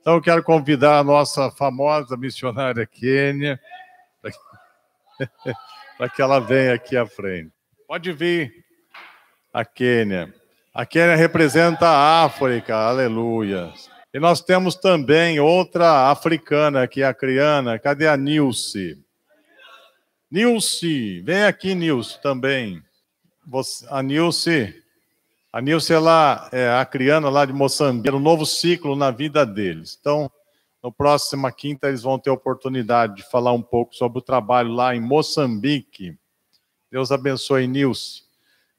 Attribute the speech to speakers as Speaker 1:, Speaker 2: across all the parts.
Speaker 1: Então, eu quero convidar a nossa famosa missionária Quênia para que ela venha aqui à frente. Pode vir, a Quênia. A Quênia representa a África, aleluia. E nós temos também outra africana, é a Criana. Cadê a Nilce? Nilce, vem aqui, Nilce, também. Você, a Nilce, a Nilce ela é a criana lá de Moçambique, um novo ciclo na vida deles. Então, no próxima quinta eles vão ter a oportunidade de falar um pouco sobre o trabalho lá em Moçambique. Deus abençoe, Nilce.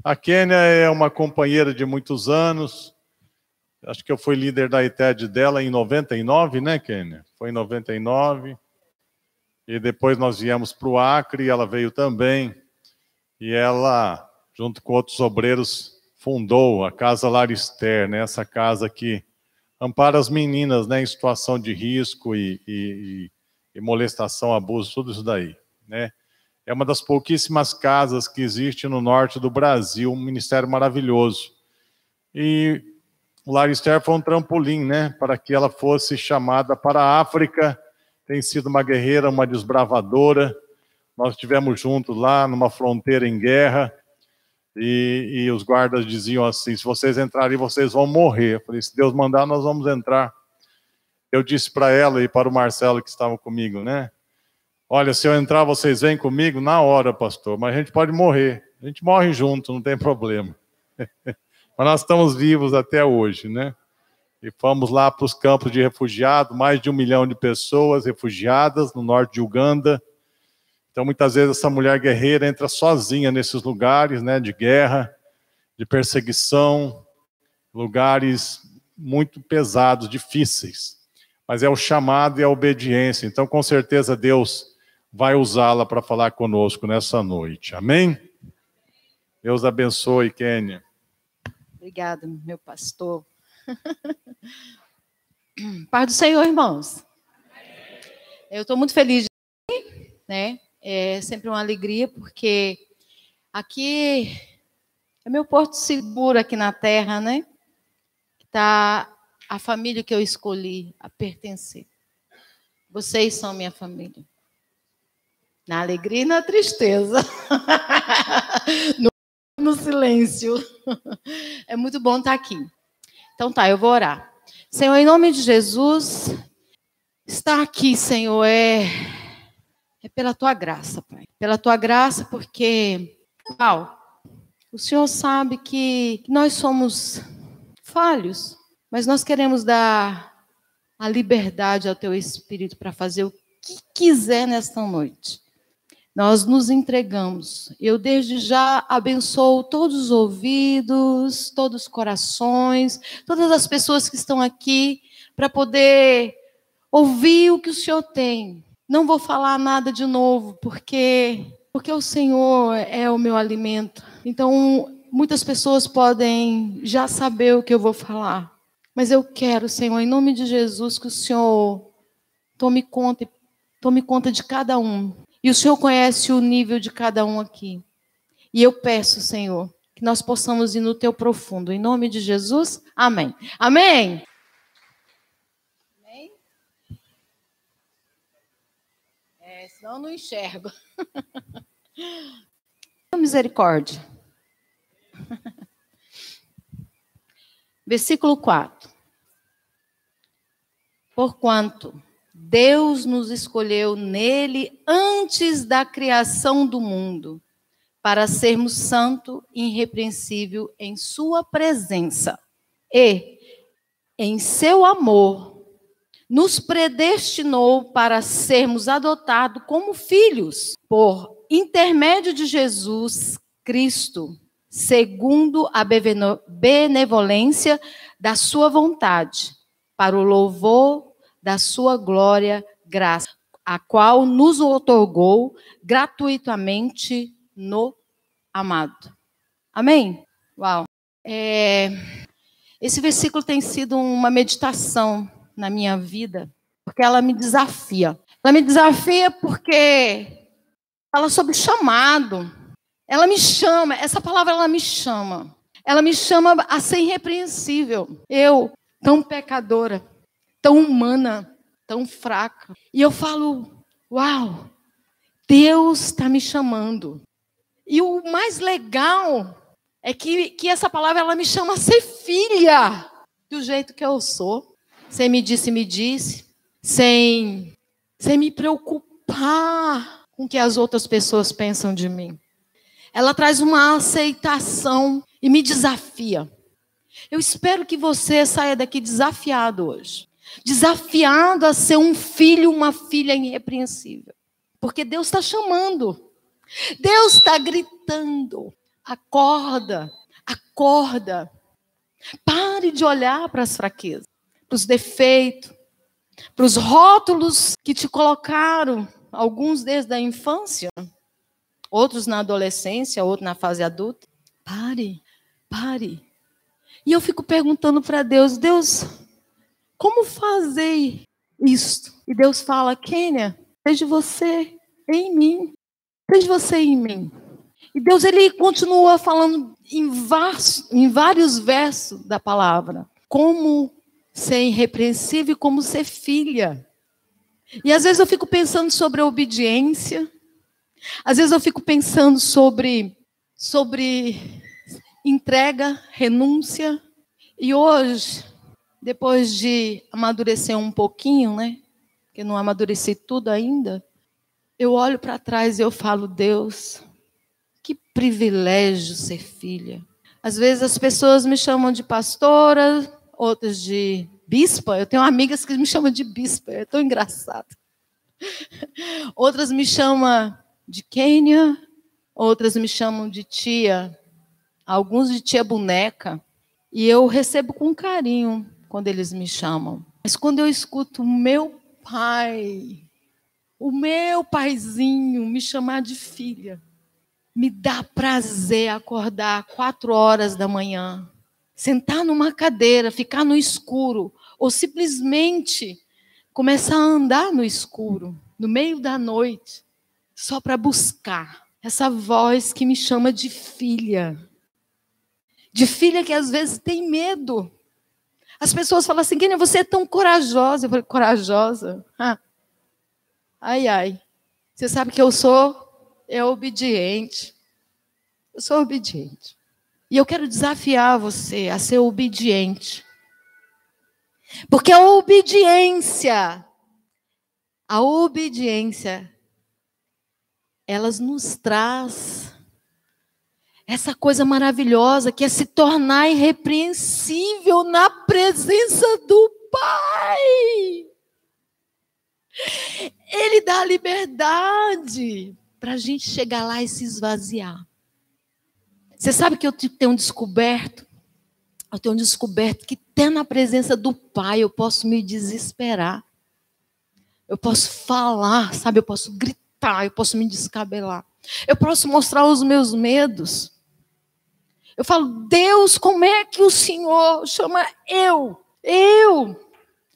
Speaker 1: A Kênia é uma companheira de muitos anos. Acho que eu fui líder da ITED dela em 99, né, Kênia? Foi em 99. E depois nós viemos para o Acre, ela veio também. E ela, junto com outros obreiros, fundou a Casa Larister, né? essa casa que ampara as meninas né? em situação de risco e, e, e molestação, abuso, tudo isso daí. Né? É uma das pouquíssimas casas que existe no norte do Brasil, um ministério maravilhoso. E o Larister foi um trampolim né? para que ela fosse chamada para a África. Tem sido uma guerreira, uma desbravadora. Nós estivemos juntos lá numa fronteira em guerra e, e, os guardas diziam assim: se vocês entrarem, vocês vão morrer. Eu falei: se Deus mandar, nós vamos entrar. Eu disse para ela e para o Marcelo que estavam comigo, né? Olha, se eu entrar, vocês vêm comigo na hora, pastor, mas a gente pode morrer. A gente morre junto, não tem problema. mas nós estamos vivos até hoje, né? E fomos lá para os campos de refugiados, mais de um milhão de pessoas refugiadas no norte de Uganda então, muitas vezes, essa mulher guerreira entra sozinha nesses lugares né, de guerra, de perseguição, lugares muito pesados, difíceis. Mas é o chamado e a obediência. Então, com certeza, Deus vai usá-la para falar conosco nessa noite. Amém? Deus abençoe, Kênia.
Speaker 2: Obrigada, meu pastor. Paz do Senhor, irmãos. Eu estou muito feliz de né? É sempre uma alegria, porque aqui é meu porto seguro aqui na terra, né? Está a família que eu escolhi a pertencer. Vocês são minha família. Na alegria e na tristeza. no, no silêncio. É muito bom estar aqui. Então tá, eu vou orar. Senhor, em nome de Jesus, estar aqui, Senhor, é é pela tua graça, Pai. Pela tua graça, porque, uau, o Senhor sabe que nós somos falhos, mas nós queremos dar a liberdade ao teu Espírito para fazer o que quiser nesta noite. Nós nos entregamos. Eu, desde já, abençoo todos os ouvidos, todos os corações, todas as pessoas que estão aqui, para poder ouvir o que o Senhor tem não vou falar nada de novo, porque porque o Senhor é o meu alimento. Então, muitas pessoas podem já saber o que eu vou falar. Mas eu quero, Senhor, em nome de Jesus, que o Senhor tome conta, tome conta de cada um. E o Senhor conhece o nível de cada um aqui. E eu peço, Senhor, que nós possamos ir no teu profundo. Em nome de Jesus, amém. Amém. Eu não enxergo. Misericórdia. Versículo 4. Porquanto Deus nos escolheu nele antes da criação do mundo, para sermos santo e irrepreensível em sua presença. E em seu amor nos predestinou para sermos adotados como filhos por intermédio de Jesus Cristo, segundo a benevolência da sua vontade, para o louvor da sua glória, graça, a qual nos otorgou gratuitamente no amado. Amém? Uau. É, esse versículo tem sido uma meditação na minha vida, porque ela me desafia. Ela me desafia porque fala sobre chamado. Ela me chama, essa palavra ela me chama. Ela me chama a ser irrepreensível. Eu, tão pecadora, tão humana, tão fraca. E eu falo: Uau, Deus está me chamando. E o mais legal é que, que essa palavra ela me chama a ser filha do jeito que eu sou, sem me disse, me disse, sem, sem me preocupar com o que as outras pessoas pensam de mim. Ela traz uma aceitação e me desafia. Eu espero que você saia daqui desafiado hoje. Desafiado a ser um filho, uma filha irrepreensível. Porque Deus está chamando. Deus está gritando. Acorda, acorda. Pare de olhar para as fraquezas, para os defeitos, para os rótulos que te colocaram, alguns desde a infância, outros na adolescência, outros na fase adulta. Pare, pare. E eu fico perguntando para Deus, Deus, como fazer isto? E Deus fala, Kênia, seja você em mim, seja você em mim. E Deus ele continua falando em, em vários versos da palavra, como ser irrepreensível e como ser filha. E às vezes eu fico pensando sobre a obediência, às vezes eu fico pensando sobre, sobre entrega, renúncia. E hoje, depois de amadurecer um pouquinho, né? Que não amadureci tudo ainda, eu olho para trás e eu falo, Deus, que privilégio ser filha. Às vezes as pessoas me chamam de pastora, outras de bispa. Eu tenho amigas que me chamam de bispa, é tão engraçado. Outras me chamam de Kênia, outras me chamam de tia, alguns de tia boneca. E eu recebo com carinho quando eles me chamam. Mas quando eu escuto meu pai, o meu paizinho me chamar de filha, me dá prazer acordar quatro horas da manhã, sentar numa cadeira, ficar no escuro, ou simplesmente começar a andar no escuro, no meio da noite, só para buscar essa voz que me chama de filha. De filha que às vezes tem medo. As pessoas falam assim, Kênia, você é tão corajosa. Eu falei, corajosa? Ah. Ai, ai. Você sabe que eu sou é obediente. Eu sou obediente. E eu quero desafiar você a ser obediente. Porque a obediência, a obediência, elas nos traz essa coisa maravilhosa que é se tornar irrepreensível na presença do Pai. Ele dá liberdade para a gente chegar lá e se esvaziar. Você sabe que eu tenho descoberto? Eu tenho descoberto que até na presença do Pai eu posso me desesperar. Eu posso falar, sabe? Eu posso gritar, eu posso me descabelar. Eu posso mostrar os meus medos. Eu falo, Deus, como é que o Senhor chama eu? Eu,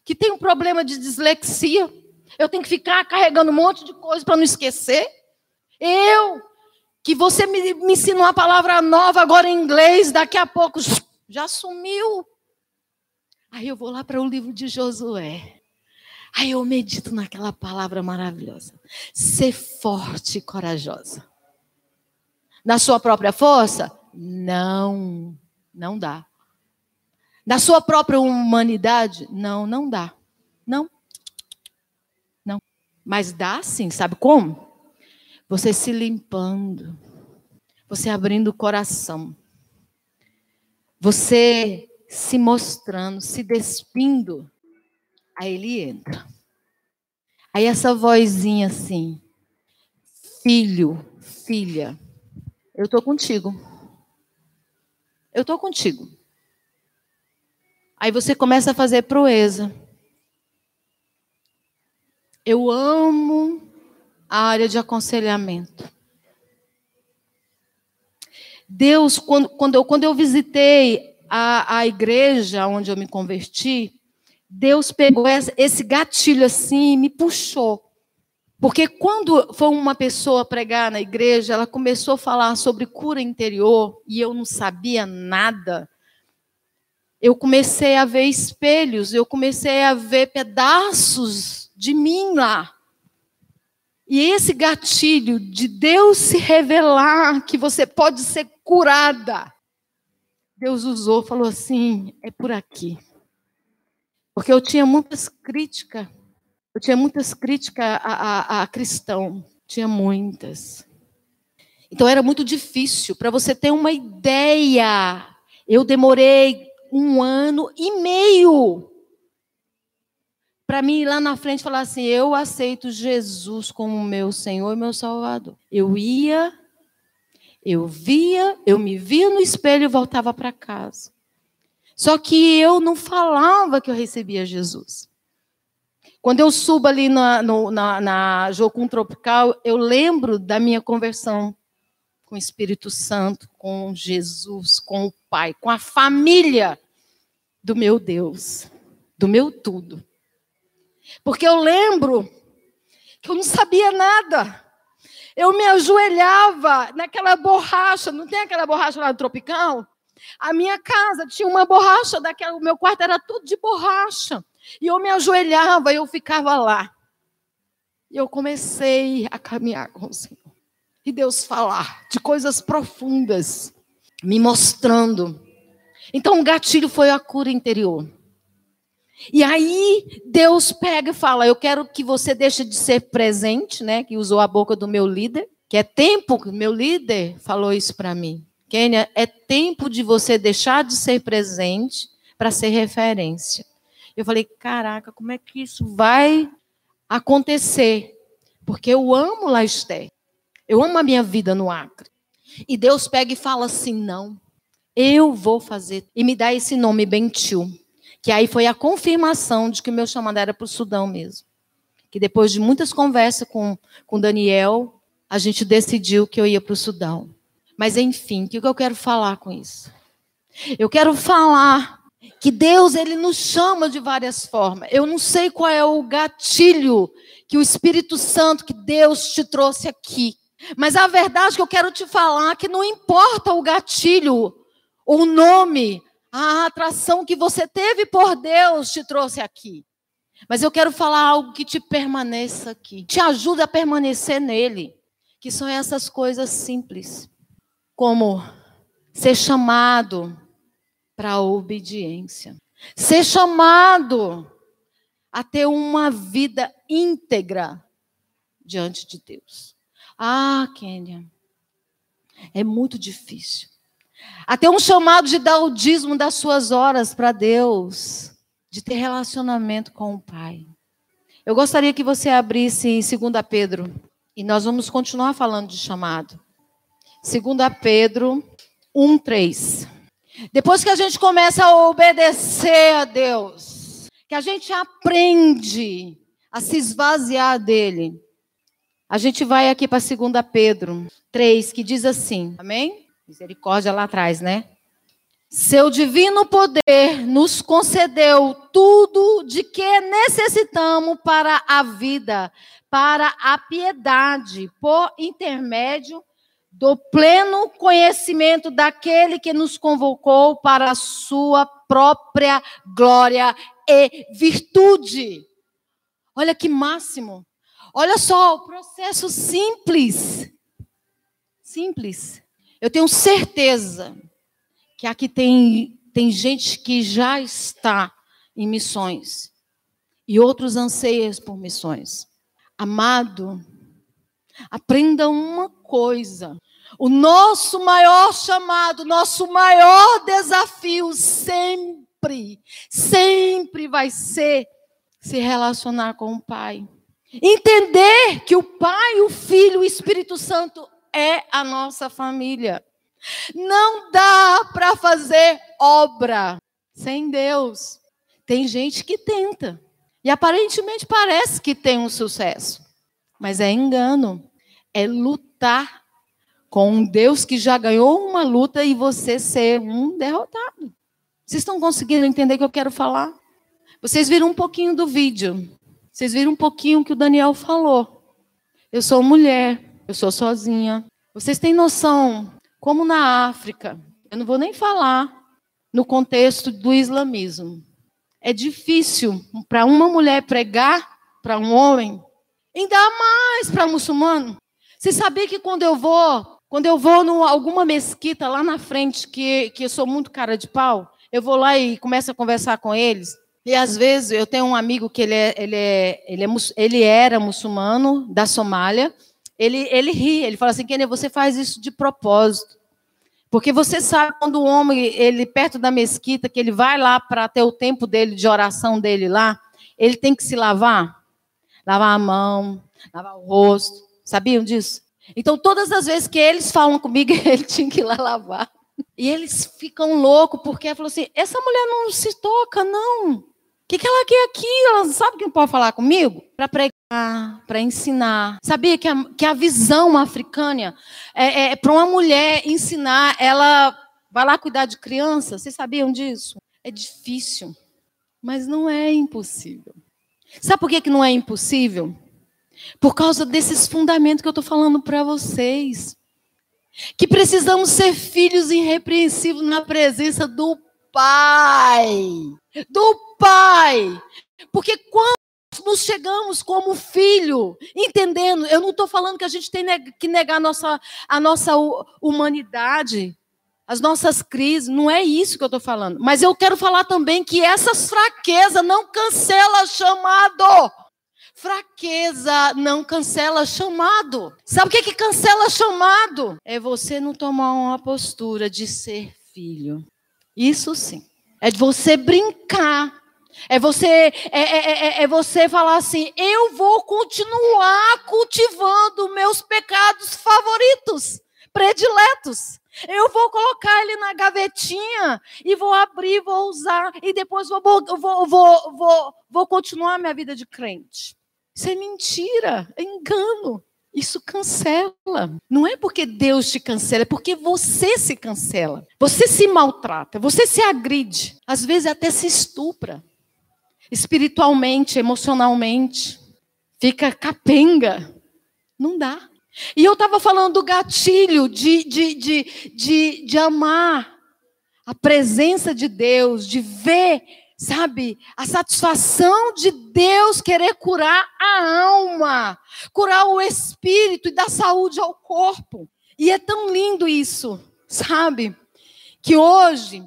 Speaker 2: que tenho problema de dislexia. Eu tenho que ficar carregando um monte de coisa para não esquecer. Eu, que você me, me ensinou uma palavra nova agora em inglês, daqui a pouco já sumiu. Aí eu vou lá para o livro de Josué. Aí eu medito naquela palavra maravilhosa. Ser forte e corajosa. Na sua própria força? Não, não dá. Na sua própria humanidade? Não, não dá. Não. Não. Mas dá sim, sabe como? Você se limpando, você abrindo o coração, você se mostrando, se despindo, aí ele entra. Aí essa vozinha assim, filho, filha, eu estou contigo. Eu estou contigo. Aí você começa a fazer proeza. Eu amo a área de aconselhamento. Deus, quando, quando, eu, quando eu visitei a, a igreja onde eu me converti, Deus pegou esse gatilho assim e me puxou. Porque quando foi uma pessoa pregar na igreja, ela começou a falar sobre cura interior e eu não sabia nada. eu comecei a ver espelhos, eu comecei a ver pedaços de mim lá. E esse gatilho de Deus se revelar que você pode ser curada, Deus usou, falou assim: é por aqui. Porque eu tinha muitas críticas, eu tinha muitas críticas a, a, a cristão, tinha muitas. Então era muito difícil. Para você ter uma ideia, eu demorei um ano e meio para mim ir lá na frente falar assim: eu aceito Jesus como meu Senhor e meu Salvador. Eu ia, eu via, eu me via no espelho e voltava para casa. Só que eu não falava que eu recebia Jesus. Quando eu subo ali na, no, na, na Jocum Tropical, eu lembro da minha conversão com o Espírito Santo, com Jesus, com o Pai, com a família do meu Deus, do meu tudo. Porque eu lembro que eu não sabia nada. Eu me ajoelhava naquela borracha, não tem aquela borracha lá do Tropicão? A minha casa tinha uma borracha daquela, o meu quarto era tudo de borracha. E eu me ajoelhava e eu ficava lá. E eu comecei a caminhar com o Senhor. E Deus falar de coisas profundas, me mostrando. Então o gatilho foi a cura interior. E aí Deus pega e fala: Eu quero que você deixe de ser presente, né? Que usou a boca do meu líder, que é tempo, meu líder falou isso para mim. Kênia, é tempo de você deixar de ser presente para ser referência. Eu falei: Caraca, como é que isso vai acontecer? Porque eu amo Laisté. Eu amo a minha vida no Acre. E Deus pega e fala assim: Não, eu vou fazer. E me dá esse nome, Bentil. Que aí foi a confirmação de que o meu chamado era para o Sudão mesmo. Que depois de muitas conversas com, com Daniel, a gente decidiu que eu ia para o Sudão. Mas enfim, o que eu quero falar com isso? Eu quero falar que Deus ele nos chama de várias formas. Eu não sei qual é o gatilho que o Espírito Santo que Deus te trouxe aqui. Mas a verdade que eu quero te falar é que não importa o gatilho, o nome, a atração que você teve por Deus te trouxe aqui. Mas eu quero falar algo que te permaneça aqui, te ajuda a permanecer nele, que são essas coisas simples, como ser chamado para a obediência, ser chamado a ter uma vida íntegra diante de Deus. Ah, Kênia, é muito difícil. Até um chamado de dar o dízimo das suas horas para Deus, de ter relacionamento com o Pai. Eu gostaria que você abrisse em 2 Pedro, e nós vamos continuar falando de chamado. 2 Pedro 1, 3. Depois que a gente começa a obedecer a Deus, que a gente aprende a se esvaziar dele, a gente vai aqui para 2 Pedro 3, que diz assim, amém? Misericórdia lá atrás, né? Seu divino poder nos concedeu tudo de que necessitamos para a vida, para a piedade, por intermédio do pleno conhecimento daquele que nos convocou para a sua própria glória e virtude. Olha que máximo. Olha só, o processo simples. Simples. Eu tenho certeza que aqui tem, tem gente que já está em missões e outros anseiam por missões. Amado, aprenda uma coisa. O nosso maior chamado, nosso maior desafio sempre, sempre vai ser se relacionar com o Pai. Entender que o Pai, o Filho, o Espírito Santo é a nossa família. Não dá para fazer obra sem Deus. Tem gente que tenta. E aparentemente parece que tem um sucesso. Mas é engano. É lutar com um Deus que já ganhou uma luta e você ser um derrotado. Vocês estão conseguindo entender o que eu quero falar? Vocês viram um pouquinho do vídeo. Vocês viram um pouquinho o que o Daniel falou. Eu sou mulher, eu sou sozinha. Vocês têm noção, como na África, eu não vou nem falar no contexto do islamismo. É difícil para uma mulher pregar para um homem, ainda mais para um muçulmano. Você sabia que quando eu vou, quando eu vou em alguma mesquita lá na frente, que, que eu sou muito cara de pau, eu vou lá e começo a conversar com eles. E às vezes eu tenho um amigo que ele, é, ele, é, ele, é, ele era muçulmano da Somália. Ele, ele ri, ele fala assim: Kenny, você faz isso de propósito. Porque você sabe quando o homem, ele perto da mesquita, que ele vai lá para ter o tempo dele de oração dele lá, ele tem que se lavar, lavar a mão, lavar o rosto. Sabiam disso? Então, todas as vezes que eles falam comigo, ele tinha que ir lá lavar. E eles ficam loucos, porque falou assim: essa mulher não se toca, não. Que, que ela quer aqui? Ela sabe quem pode falar comigo? Para pregar, para ensinar. Sabia que a, que a visão africana é, é, é para uma mulher ensinar, ela vai lá cuidar de criança? Vocês sabiam disso? É difícil, mas não é impossível. Sabe por que, que não é impossível? Por causa desses fundamentos que eu estou falando para vocês. Que precisamos ser filhos irrepreensíveis na presença do Pai. Do Pai. Porque quando nos chegamos como filho, entendendo, eu não estou falando que a gente tem que negar a nossa, a nossa humanidade, as nossas crises, não é isso que eu estou falando. Mas eu quero falar também que essas fraquezas não cancela chamado. Fraqueza não cancela chamado. Sabe o que, que cancela chamado? É você não tomar uma postura de ser filho. Isso sim. É de você brincar. É você, é, é, é, é você falar assim: eu vou continuar cultivando meus pecados favoritos, prediletos. Eu vou colocar ele na gavetinha e vou abrir, vou usar, e depois vou, vou, vou, vou, vou continuar minha vida de crente. Isso é mentira, é engano. Isso cancela. Não é porque Deus te cancela, é porque você se cancela. Você se maltrata, você se agride, às vezes até se estupra. Espiritualmente, emocionalmente. Fica capenga. Não dá. E eu estava falando do gatilho de, de, de, de, de amar a presença de Deus, de ver sabe, a satisfação de Deus querer curar a alma, curar o espírito e dar saúde ao corpo. E é tão lindo isso, sabe? Que hoje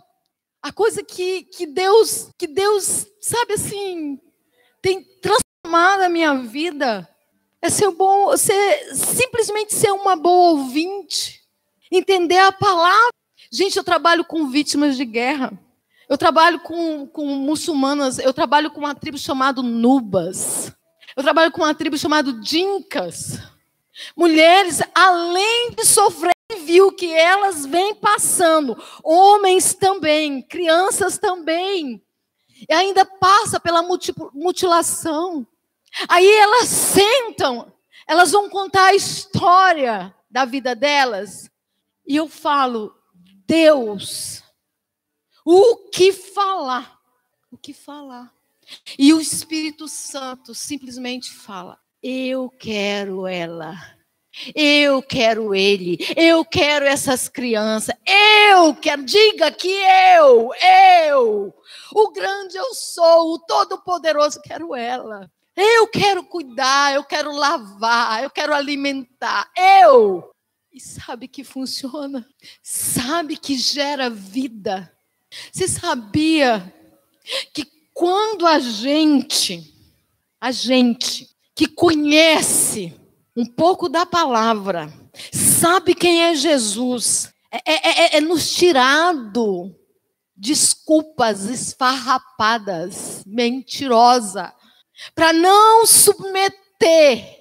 Speaker 2: a coisa que, que Deus, que Deus, sabe assim, tem transformado a minha vida é ser bom, ser simplesmente ser uma boa ouvinte, entender a palavra. Gente, eu trabalho com vítimas de guerra. Eu trabalho com, com muçulmanas, eu trabalho com uma tribo chamada Nubas. Eu trabalho com uma tribo chamada Dinkas. Mulheres, além de sofrer, viu que elas vêm passando, homens também, crianças também, e ainda passa pela mutilação. Aí elas sentam, elas vão contar a história da vida delas, e eu falo, Deus o que falar? O que falar? E o Espírito Santo simplesmente fala: Eu quero ela. Eu quero ele, eu quero essas crianças, eu quero, diga que eu, eu, o grande eu sou, o todo-poderoso, quero ela. Eu quero cuidar, eu quero lavar, eu quero alimentar, eu. E sabe que funciona? Sabe que gera vida? Você sabia que quando a gente, a gente que conhece um pouco da palavra, sabe quem é Jesus, é, é, é, é nos tirado desculpas esfarrapadas, mentirosa, para não submeter.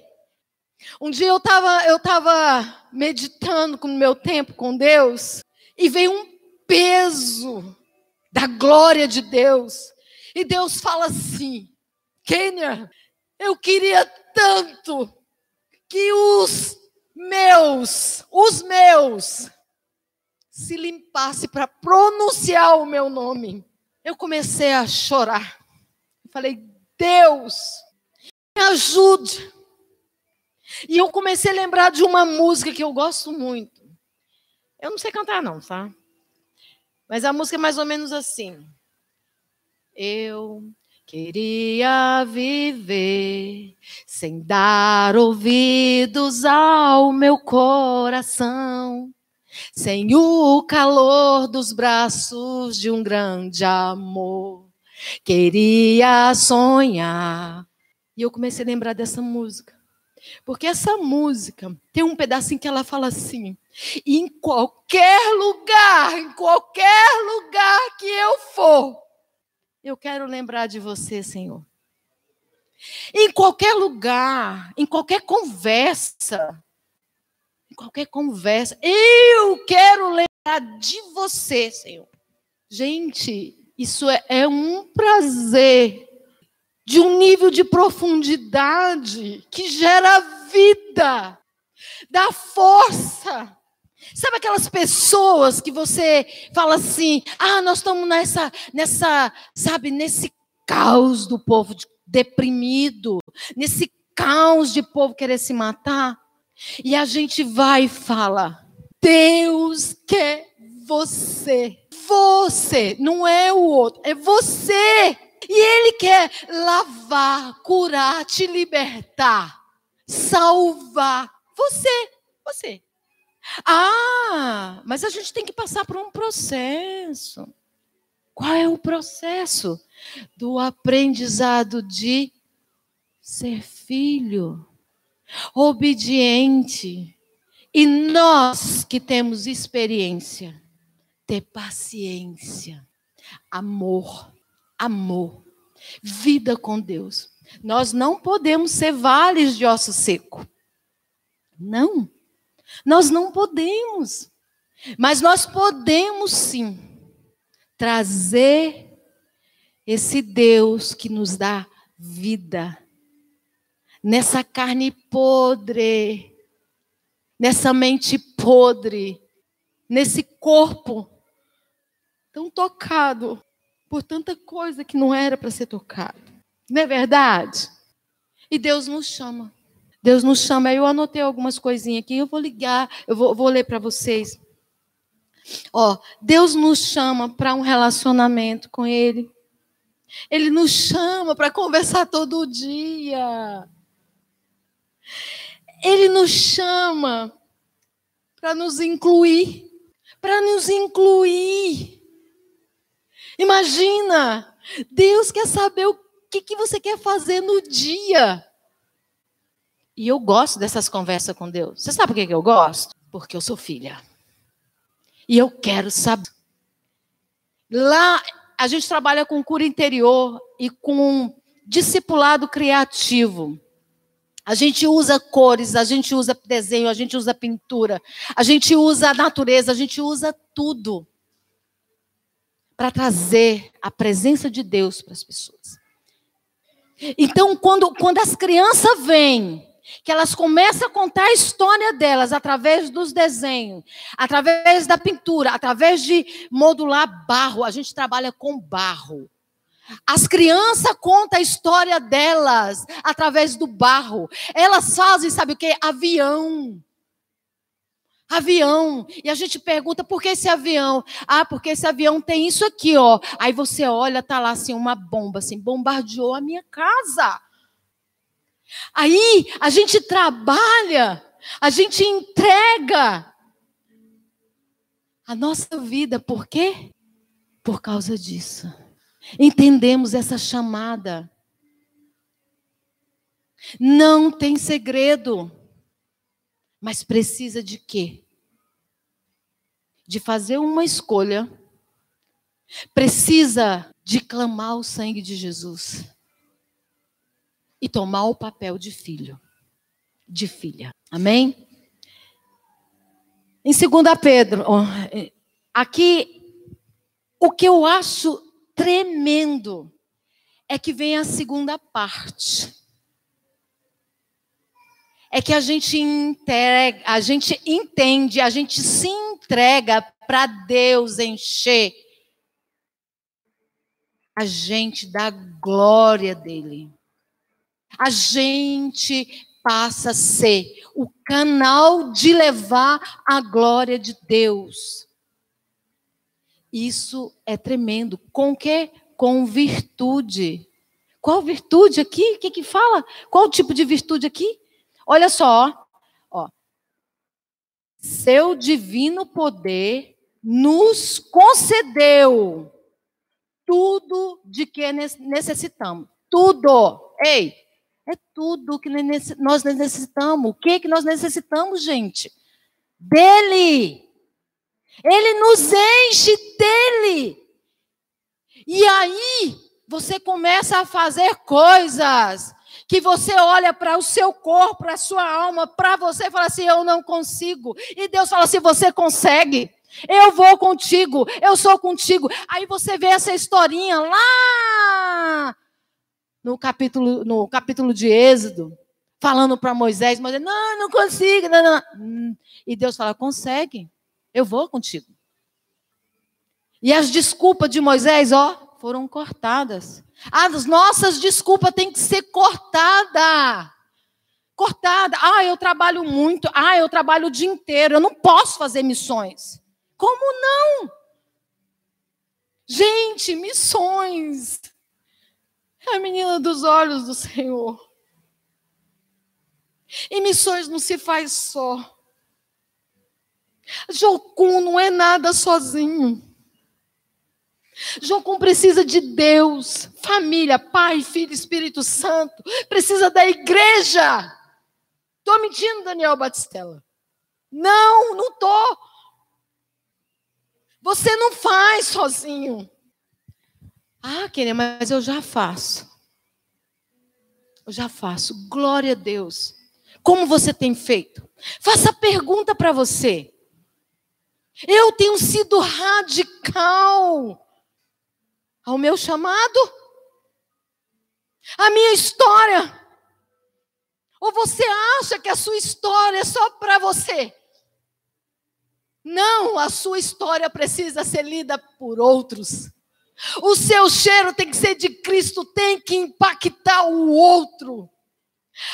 Speaker 2: Um dia eu estava eu tava meditando com o meu tempo com Deus e veio um peso da glória de Deus. E Deus fala assim: Kênia, eu queria tanto que os meus, os meus, se limpasse para pronunciar o meu nome. Eu comecei a chorar. Falei: Deus, me ajude. E eu comecei a lembrar de uma música que eu gosto muito. Eu não sei cantar, não, tá? Mas a música é mais ou menos assim. Eu queria viver sem dar ouvidos ao meu coração, sem o calor dos braços de um grande amor. Queria sonhar. E eu comecei a lembrar dessa música. Porque essa música tem um pedacinho que ela fala assim: em qualquer lugar, em qualquer lugar que eu for, eu quero lembrar de você, Senhor. Em qualquer lugar, em qualquer conversa, em qualquer conversa, eu quero lembrar de você, Senhor. Gente, isso é, é um prazer de um nível de profundidade que gera vida, dá força. Sabe aquelas pessoas que você fala assim: "Ah, nós estamos nessa nessa, sabe, nesse caos do povo deprimido, nesse caos de povo querer se matar". E a gente vai e fala: "Deus quer você. Você, não é o outro, é você". E Ele quer lavar, curar, te libertar, salvar. Você, você. Ah, mas a gente tem que passar por um processo. Qual é o processo? Do aprendizado de ser filho, obediente. E nós que temos experiência, ter paciência, amor amor, vida com Deus. Nós não podemos ser vales de osso seco. Não. Nós não podemos. Mas nós podemos sim trazer esse Deus que nos dá vida nessa carne podre, nessa mente podre, nesse corpo tão tocado por tanta coisa que não era para ser tocado. Não é verdade? E Deus nos chama. Deus nos chama. Eu anotei algumas coisinhas aqui, eu vou ligar, eu vou, vou ler para vocês. Ó, Deus nos chama para um relacionamento com Ele. Ele nos chama para conversar todo dia. Ele nos chama para nos incluir, para nos incluir. Imagina! Deus quer saber o que, que você quer fazer no dia. E eu gosto dessas conversas com Deus. Você sabe por que eu gosto? Porque eu sou filha. E eu quero saber. Lá, a gente trabalha com cura interior e com discipulado criativo. A gente usa cores, a gente usa desenho, a gente usa pintura, a gente usa a natureza, a gente usa tudo para trazer a presença de Deus para as pessoas. Então, quando, quando as crianças vêm, que elas começam a contar a história delas através dos desenhos, através da pintura, através de modular barro, a gente trabalha com barro. As crianças contam a história delas através do barro. Elas fazem, sabe o que? Avião avião. E a gente pergunta por que esse avião? Ah, porque esse avião tem isso aqui, ó. Aí você olha, tá lá assim uma bomba, assim, bombardeou a minha casa. Aí a gente trabalha, a gente entrega a nossa vida, por quê? Por causa disso. Entendemos essa chamada. Não tem segredo. Mas precisa de quê? De fazer uma escolha. Precisa de clamar o sangue de Jesus. E tomar o papel de filho, de filha. Amém? Em 2 Pedro, aqui, o que eu acho tremendo é que vem a segunda parte é que a gente entrega, a gente entende, a gente se entrega para Deus encher a gente da glória dele. A gente passa a ser o canal de levar a glória de Deus. Isso é tremendo. Com que? Com virtude. Qual virtude aqui? O que, que fala? Qual tipo de virtude aqui? Olha só, ó. Seu divino poder nos concedeu tudo de que necessitamos. Tudo. Ei, é tudo que nós necessitamos. O que que nós necessitamos, gente? Dele. Ele nos enche dele. E aí, você começa a fazer coisas que você olha para o seu corpo, para a sua alma, para você e fala assim: eu não consigo. E Deus fala assim: você consegue. Eu vou contigo, eu sou contigo. Aí você vê essa historinha lá no capítulo, no capítulo de Êxodo, falando para Moisés, Moisés, não, não consigo. Não, não. E Deus fala: consegue, eu vou contigo. E as desculpas de Moisés, ó, foram cortadas. As nossas desculpas têm que ser cortadas. Cortada. Ah, eu trabalho muito. Ah, eu trabalho o dia inteiro. Eu não posso fazer missões. Como não? Gente, missões. É a menina dos olhos do Senhor. E missões não se faz só. Jocum não é nada sozinho. Jocum precisa de Deus, família, Pai, Filho, Espírito Santo. Precisa da igreja. Estou mentindo, Daniel Batistella? Não, não estou. Você não faz sozinho. Ah, querida, mas eu já faço. Eu já faço. Glória a Deus. Como você tem feito? Faça a pergunta para você. Eu tenho sido radical ao meu chamado? A minha história? Ou você acha que a sua história é só para você? Não, a sua história precisa ser lida por outros. O seu cheiro tem que ser de Cristo, tem que impactar o outro.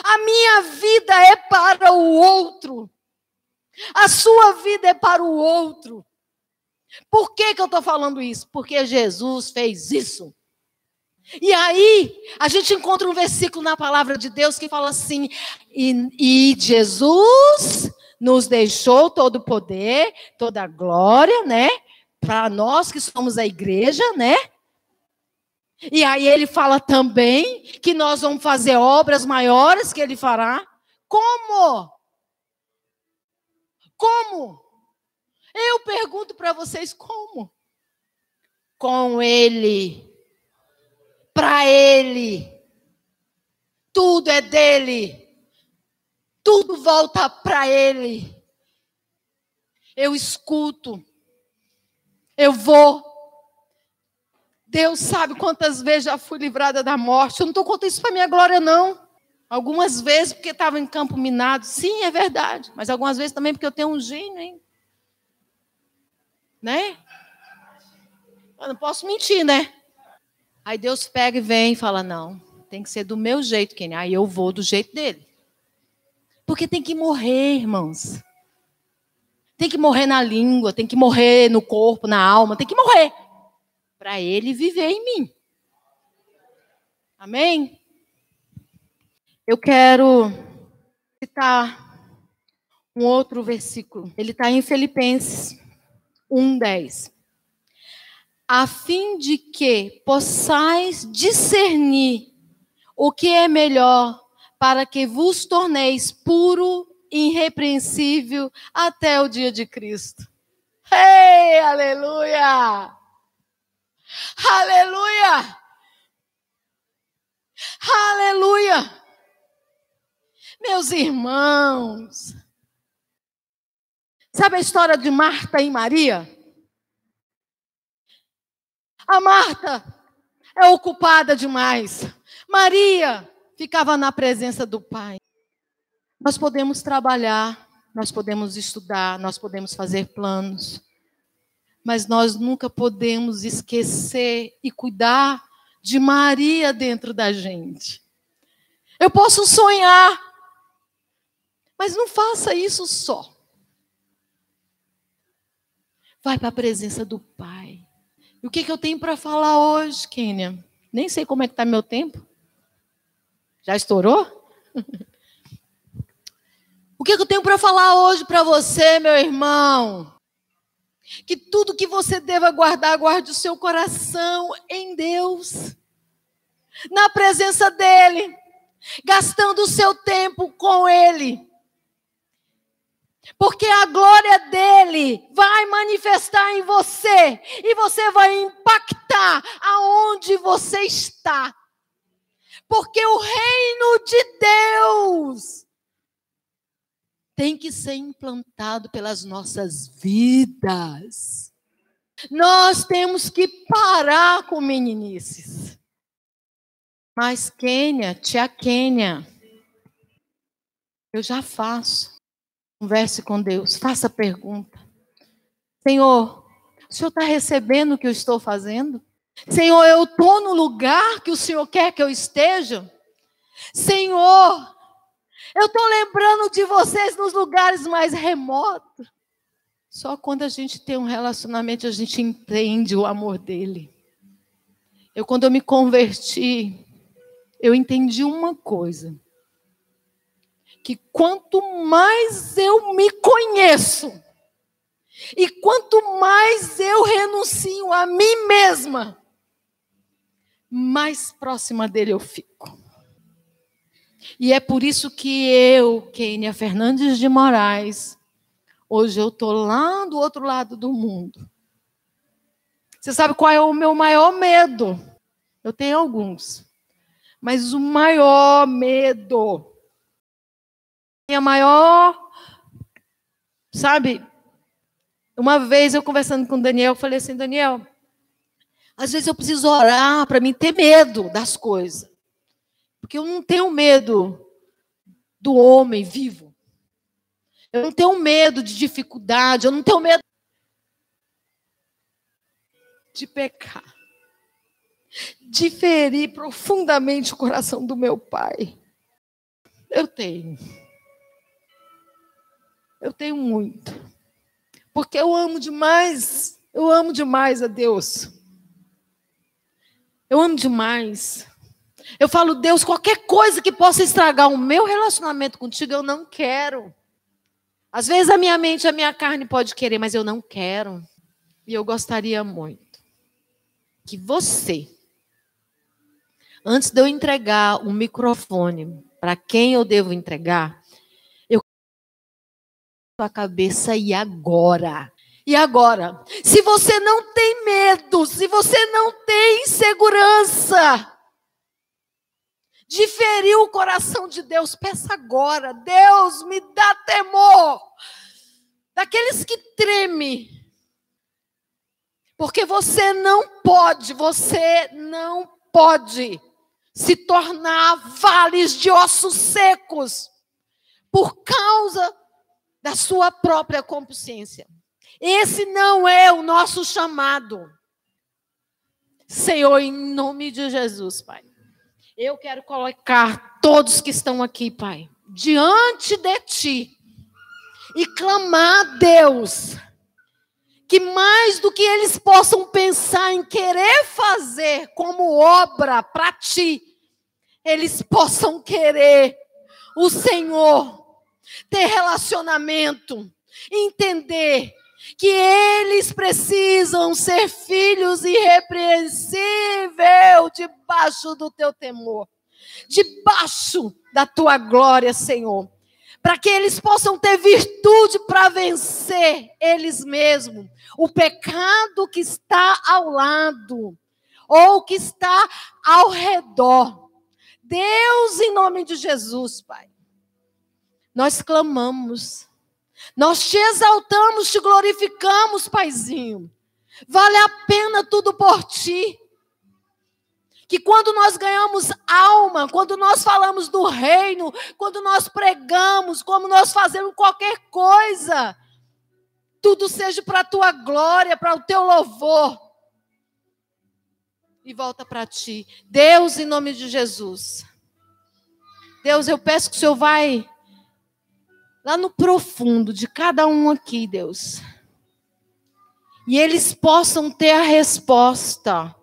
Speaker 2: A minha vida é para o outro. A sua vida é para o outro. Por que, que eu estou falando isso? Porque Jesus fez isso. E aí, a gente encontra um versículo na palavra de Deus que fala assim: e, e Jesus nos deixou todo o poder, toda a glória, né? Para nós que somos a igreja, né? E aí ele fala também que nós vamos fazer obras maiores que ele fará. Como? Como? Eu pergunto para vocês como? Com ele. Para ele. Tudo é dele. Tudo volta para ele. Eu escuto. Eu vou. Deus sabe quantas vezes já fui livrada da morte. Eu não estou contando isso para minha glória, não. Algumas vezes porque estava em campo minado. Sim, é verdade. Mas algumas vezes também porque eu tenho um gênio, hein? Né? Eu não posso mentir, né? Aí Deus pega e vem e fala: não, tem que ser do meu jeito, Kenny. Aí eu vou do jeito dele. Porque tem que morrer, irmãos. Tem que morrer na língua, tem que morrer no corpo, na alma, tem que morrer. Para ele viver em mim. Amém? Eu quero citar um outro versículo. Ele está em Filipenses 1,10. A fim de que possais discernir o que é melhor, para que vos torneis puro, irrepreensível até o dia de Cristo. Ei, aleluia! Aleluia! Aleluia! Meus irmãos, Sabe a história de Marta e Maria? A Marta é ocupada demais. Maria ficava na presença do Pai. Nós podemos trabalhar, nós podemos estudar, nós podemos fazer planos, mas nós nunca podemos esquecer e cuidar de Maria dentro da gente. Eu posso sonhar, mas não faça isso só. Vai para a presença do Pai. E o que, que eu tenho para falar hoje, Kênia? Nem sei como é que está meu tempo. Já estourou? o que, que eu tenho para falar hoje para você, meu irmão? Que tudo que você deva guardar, guarde o seu coração em Deus, na presença dEle, gastando o seu tempo com Ele. Porque a glória dele vai manifestar em você e você vai impactar aonde você está. Porque o reino de Deus tem que ser implantado pelas nossas vidas. Nós temos que parar com meninices. Mas Quênia, tia Quênia, eu já faço. Converse com Deus, faça pergunta. Senhor, o Senhor está recebendo o que eu estou fazendo? Senhor, eu estou no lugar que o Senhor quer que eu esteja? Senhor, eu estou lembrando de vocês nos lugares mais remotos. Só quando a gente tem um relacionamento, a gente entende o amor dele. Eu, quando eu me converti, eu entendi uma coisa. Que quanto mais eu me conheço, e quanto mais eu renuncio a mim mesma, mais próxima dele eu fico. E é por isso que eu, Kênia Fernandes de Moraes, hoje eu estou lá do outro lado do mundo. Você sabe qual é o meu maior medo? Eu tenho alguns. Mas o maior medo, minha maior, sabe? Uma vez eu conversando com o Daniel, eu falei assim, Daniel, às vezes eu preciso orar para mim ter medo das coisas. Porque eu não tenho medo do homem vivo. Eu não tenho medo de dificuldade, eu não tenho medo de pecar. De ferir profundamente o coração do meu pai. Eu tenho. Eu tenho muito. Porque eu amo demais, eu amo demais a Deus. Eu amo demais. Eu falo, Deus, qualquer coisa que possa estragar o meu relacionamento contigo, eu não quero. Às vezes a minha mente, a minha carne pode querer, mas eu não quero. E eu gostaria muito que você, antes de eu entregar o microfone para quem eu devo entregar, eu a cabeça e agora. E agora, se você não tem medo, se você não tem insegurança, de ferir o coração de Deus, peça agora, Deus me dá temor, daqueles que treme, porque você não pode, você não pode se tornar vales de ossos secos por causa da sua própria consciência. Esse não é o nosso chamado. Senhor, em nome de Jesus, Pai. Eu quero colocar todos que estão aqui, Pai, diante de Ti e clamar a Deus que mais do que eles possam pensar em querer fazer como obra para Ti, eles possam querer o Senhor, ter relacionamento, entender que eles precisam ser filhos irrepreensíveis debaixo do teu temor, debaixo da tua glória, Senhor, para que eles possam ter virtude para vencer eles mesmos, o pecado que está ao lado ou que está ao redor. Deus, em nome de Jesus, Pai, nós clamamos nós te exaltamos, te glorificamos, Paizinho. Vale a pena tudo por ti. Que quando nós ganhamos alma, quando nós falamos do reino, quando nós pregamos, como nós fazemos qualquer coisa, tudo seja para a tua glória, para o teu louvor. E volta para ti. Deus, em nome de Jesus. Deus, eu peço que o Senhor vai lá no profundo de cada um aqui, Deus. e eles possam ter a resposta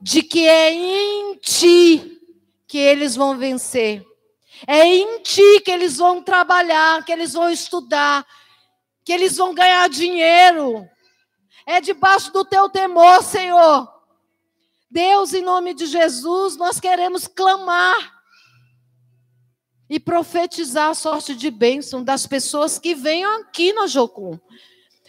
Speaker 2: de que é em ti que eles vão vencer. É em ti que eles vão trabalhar, que eles vão estudar, que eles vão ganhar dinheiro. É debaixo do teu temor, Senhor. Deus, em nome de Jesus, nós queremos clamar e profetizar a sorte de bênção das pessoas que venham aqui na Jocum.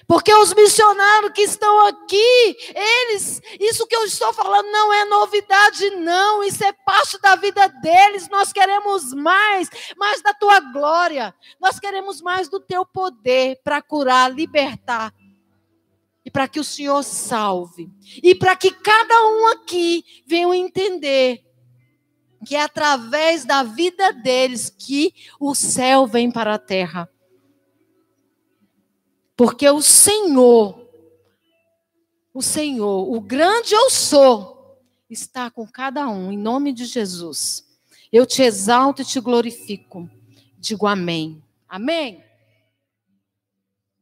Speaker 2: Porque os missionários que estão aqui, eles, isso que eu estou falando não é novidade, não, isso é parte da vida deles. Nós queremos mais, mais da tua glória, nós queremos mais do teu poder para curar, libertar, e para que o Senhor salve, e para que cada um aqui venha entender que é através da vida deles que o céu vem para a terra. Porque o Senhor, o Senhor, o grande eu sou, está com cada um, em nome de Jesus. Eu te exalto e te glorifico. Digo amém. Amém.